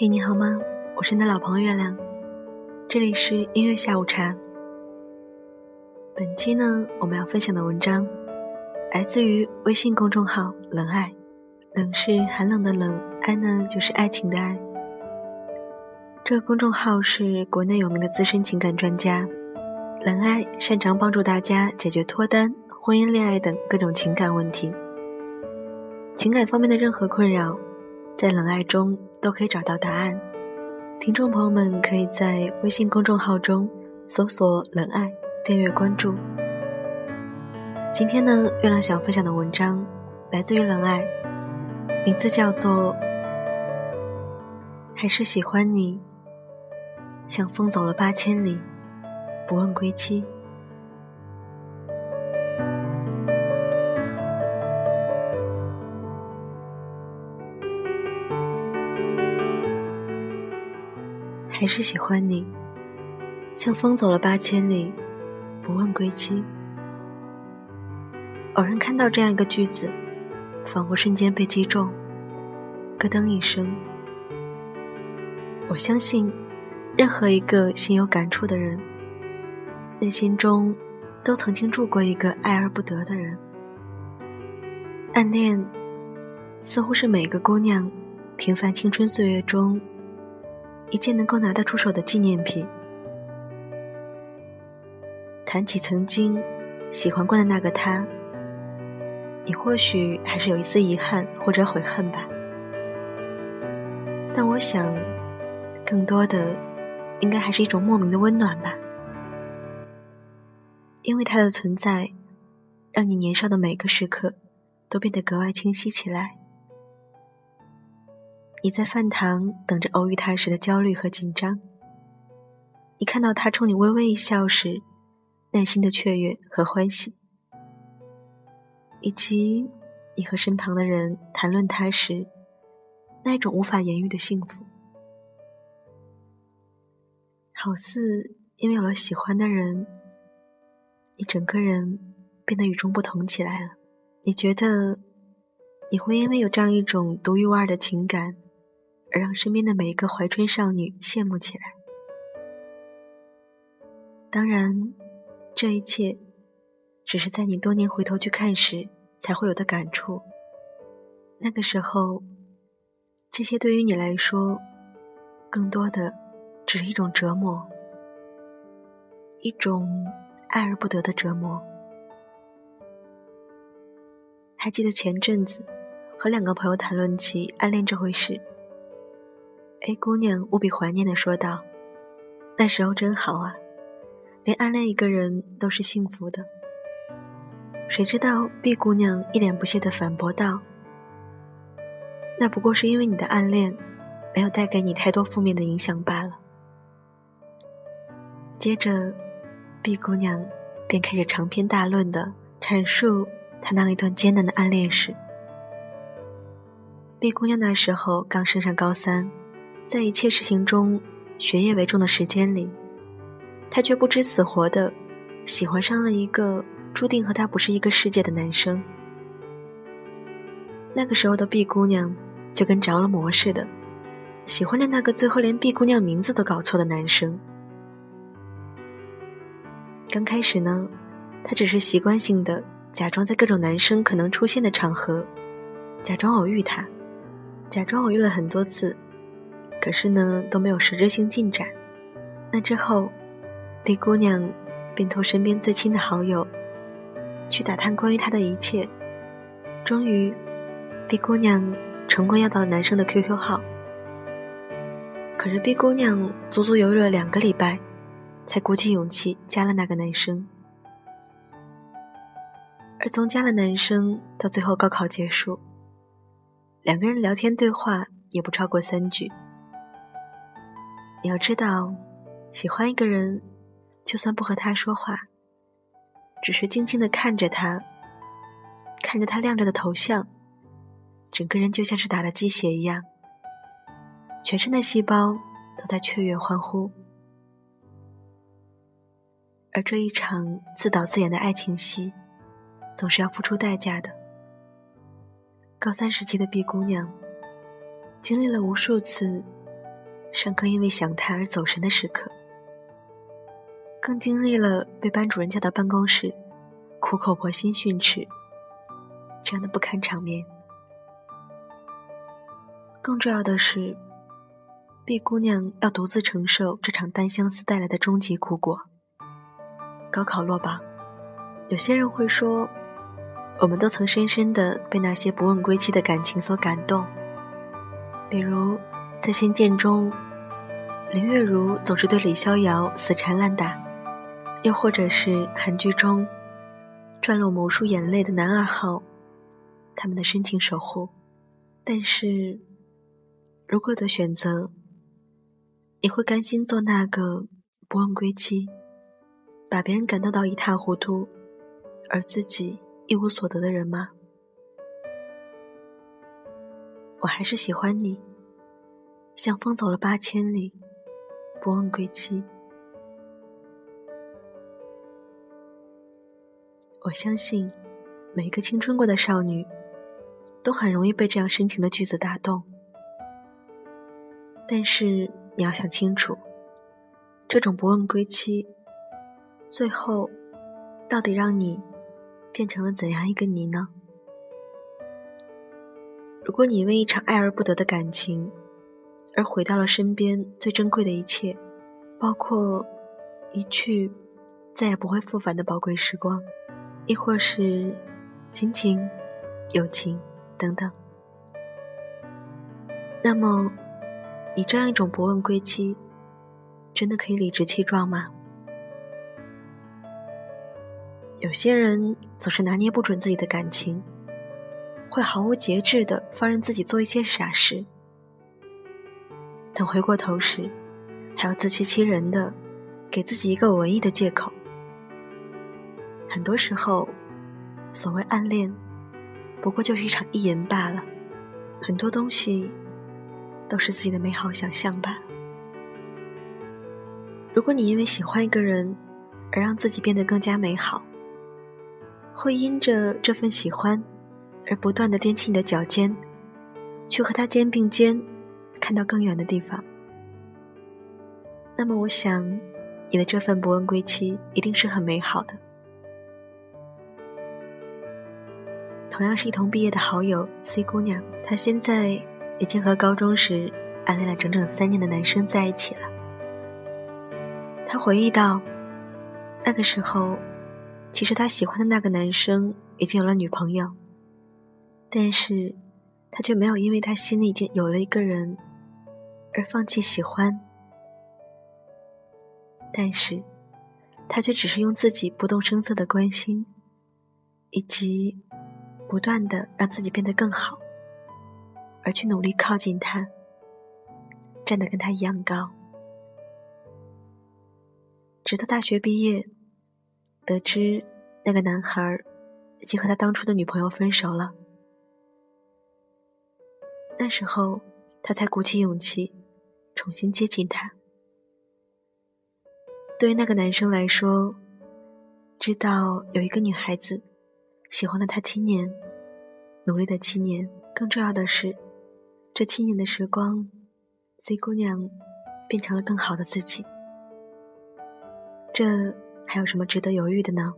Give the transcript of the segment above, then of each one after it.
嘿，你好吗？我是你的老朋友月亮，这里是音乐下午茶。本期呢，我们要分享的文章来自于微信公众号“冷爱”，冷是寒冷的冷，爱呢就是爱情的爱。这个公众号是国内有名的资深情感专家，冷爱擅长帮助大家解决脱单、婚姻、恋爱等各种情感问题，情感方面的任何困扰。在冷爱中都可以找到答案。听众朋友们可以在微信公众号中搜索“冷爱”，订阅关注。今天呢，月亮想分享的文章来自于冷爱，名字叫做《还是喜欢你》，像风走了八千里，不问归期。还是喜欢你，像风走了八千里，不问归期。偶然看到这样一个句子，仿佛瞬间被击中，咯噔一声。我相信，任何一个心有感触的人，内心中都曾经住过一个爱而不得的人。暗恋，似乎是每个姑娘平凡青春岁月中。一件能够拿得出手的纪念品。谈起曾经喜欢过的那个他，你或许还是有一丝遗憾或者悔恨吧。但我想，更多的应该还是一种莫名的温暖吧。因为他的存在，让你年少的每个时刻都变得格外清晰起来。你在饭堂等着偶遇他时的焦虑和紧张，你看到他冲你微微一笑时，内心的雀跃和欢喜，以及你和身旁的人谈论他时，那一种无法言喻的幸福，好似因为有了喜欢的人，你整个人变得与众不同起来了。你觉得你会因为有这样一种独一无二的情感？而让身边的每一个怀春少女羡慕起来。当然，这一切只是在你多年回头去看时才会有的感触。那个时候，这些对于你来说，更多的只是一种折磨，一种爱而不得的折磨。还记得前阵子和两个朋友谈论起暗恋这回事。A 姑娘无比怀念的说道：“那时候真好啊，连暗恋一个人都是幸福的。”谁知道 B 姑娘一脸不屑的反驳道：“那不过是因为你的暗恋没有带给你太多负面的影响罢了。”接着，B 姑娘便开始长篇大论的阐述她那一段艰难的暗恋史。B 姑娘那时候刚升上高三。在一切事情中，学业为重的时间里，她却不知死活的喜欢上了一个注定和她不是一个世界的男生。那个时候的毕姑娘就跟着了魔似的，喜欢着那个最后连毕姑娘名字都搞错的男生。刚开始呢，她只是习惯性的假装在各种男生可能出现的场合，假装偶遇他，假装偶遇了很多次。可是呢，都没有实质性进展。那之后，B 姑娘便托身边最亲的好友去打探关于他的一切。终于，B 姑娘成功要到了男生的 QQ 号。可是 B 姑娘足足犹豫了两个礼拜，才鼓起勇气加了那个男生。而从加了男生到最后高考结束，两个人聊天对话也不超过三句。你要知道，喜欢一个人，就算不和他说话，只是静静的看着他，看着他亮着的头像，整个人就像是打了鸡血一样，全身的细胞都在雀跃欢呼。而这一场自导自演的爱情戏，总是要付出代价的。高三时期的毕姑娘，经历了无数次。上课因为想他而走神的时刻，更经历了被班主任叫到办公室，苦口婆心训斥这样的不堪场面。更重要的是，B 姑娘要独自承受这场单相思带来的终极苦果。高考落榜，有些人会说，我们都曾深深的被那些不问归期的感情所感动，比如在《仙剑》中。林月如总是对李逍遥死缠烂打，又或者是韩剧中赚了无数眼泪的男二号，他们的深情守护。但是，如果的选择，你会甘心做那个不问归期，把别人感动到一塌糊涂，而自己一无所得的人吗？我还是喜欢你，像风走了八千里。不问归期，我相信每个青春过的少女，都很容易被这样深情的句子打动。但是你要想清楚，这种不问归期，最后到底让你变成了怎样一个你呢？如果你因为一场爱而不得的感情，而毁掉了身边最珍贵的一切，包括一去再也不会复返的宝贵时光，亦或是亲情、友情等等。那么，你这样一种不问归期，真的可以理直气壮吗？有些人总是拿捏不准自己的感情，会毫无节制的放任自己做一些傻事。等回过头时，还要自欺欺人的给自己一个文艺的借口。很多时候，所谓暗恋，不过就是一场意淫罢了。很多东西都是自己的美好想象吧。如果你因为喜欢一个人而让自己变得更加美好，会因着这份喜欢而不断的踮起你的脚尖，去和他肩并肩。看到更远的地方，那么我想，你的这份不问归期一定是很美好的。同样是一同毕业的好友 C 姑娘，她现在已经和高中时暗恋了整整三年的男生在一起了。她回忆到，那个时候，其实她喜欢的那个男生已经有了女朋友，但是她却没有因为他心里已经有了一个人。而放弃喜欢，但是，他却只是用自己不动声色的关心，以及不断的让自己变得更好，而去努力靠近他，站得跟他一样高。直到大学毕业，得知那个男孩已经和他当初的女朋友分手了，那时候。他才鼓起勇气，重新接近他。对于那个男生来说，知道有一个女孩子喜欢了他七年，努力了七年，更重要的是，这七年的时光，C 姑娘变成了更好的自己。这还有什么值得犹豫的呢？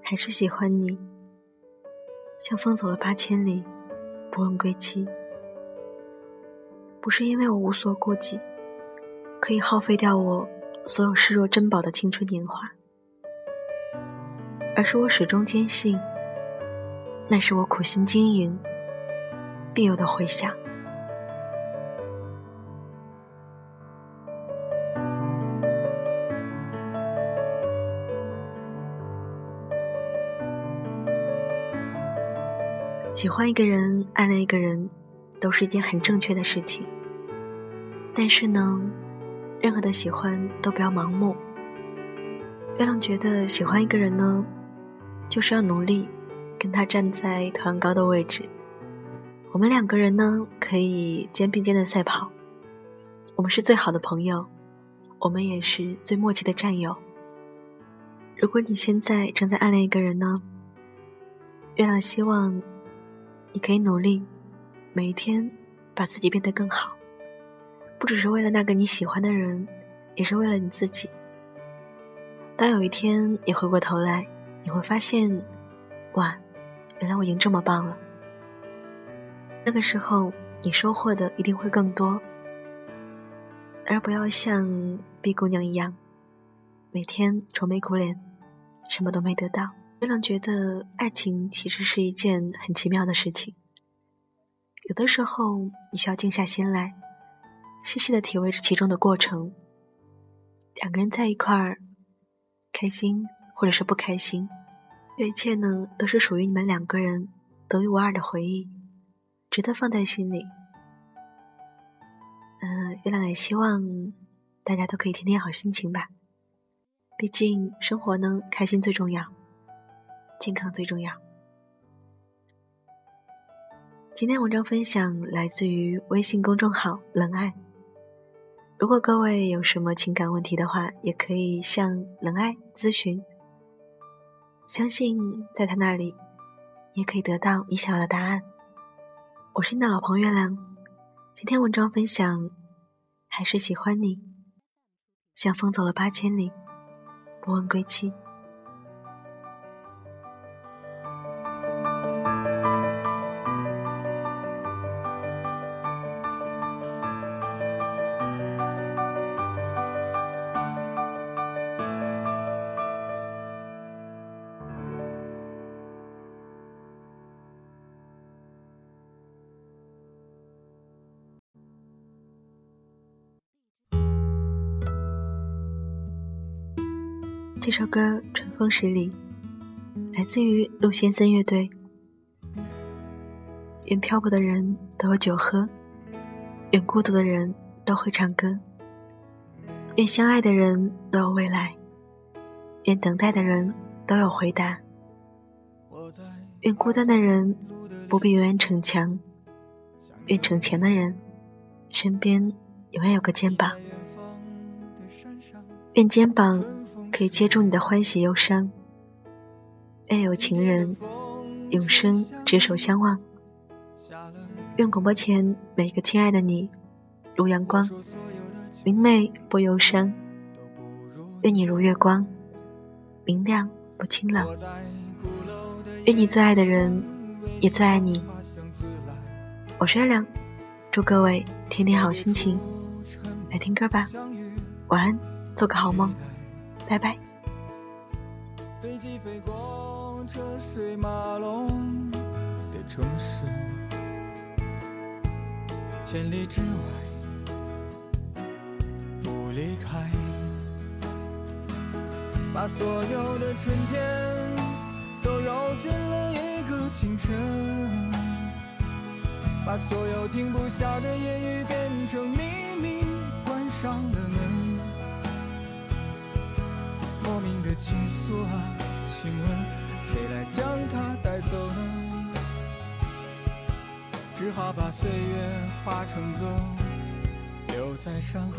还是喜欢你，像风走了八千里。不问归期，不是因为我无所顾忌，可以耗费掉我所有视若珍宝的青春年华，而是我始终坚信，那是我苦心经营必有的回响。喜欢一个人，暗恋一个人，都是一件很正确的事情。但是呢，任何的喜欢都不要盲目。月亮觉得喜欢一个人呢，就是要努力跟他站在同样高的位置。我们两个人呢，可以肩并肩的赛跑。我们是最好的朋友，我们也是最默契的战友。如果你现在正在暗恋一个人呢，月亮希望。你可以努力，每一天把自己变得更好，不只是为了那个你喜欢的人，也是为了你自己。当有一天你回过头来，你会发现，哇，原来我已经这么棒了。那个时候，你收获的一定会更多，而不要像 B 姑娘一样，每天愁眉苦脸，什么都没得到。月亮觉得爱情其实是一件很奇妙的事情。有的时候，你需要静下心来，细细的体味着其中的过程。两个人在一块儿，开心或者是不开心，这一切呢，都是属于你们两个人独一无二的回忆，值得放在心里。嗯，月亮也希望大家都可以天天好心情吧。毕竟生活呢，开心最重要。健康最重要。今天文章分享来自于微信公众号“冷爱”。如果各位有什么情感问题的话，也可以向冷爱咨询。相信在他那里，也可以得到你想要的答案。我是你的老朋友月亮。今天文章分享，还是喜欢你，像风走了八千里，不问归期。这首歌《春风十里》来自于陆先森乐队。愿漂泊的人都有酒喝，愿孤独的人都会唱歌，愿相爱的人都有未来，愿等待的人都有回答，愿孤单的人不必永远逞强，愿逞强的人身边永远有个肩膀，愿肩膀。可以接住你的欢喜忧伤，愿有情人永生执手相望。愿广播前每个亲爱的你，如阳光明媚不忧伤。愿你如月光明亮不清冷。愿你最爱的人也最爱你。我是月亮，祝各位天天好心情。来听歌吧，晚安，做个好梦。拜拜。飞机飞过车水马龙的城市千里之外不离开把所有的春天都揉进了一个清晨。把所有停不下的言语变成秘密关上了门莫名的情愫啊，请问谁来将它带走呢？只好把岁月化成歌，留在山河。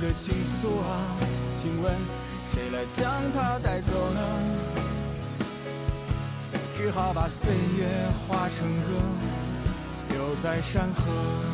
的情愫啊，请问谁来将它带走呢？只好把岁月化成歌，留在山河。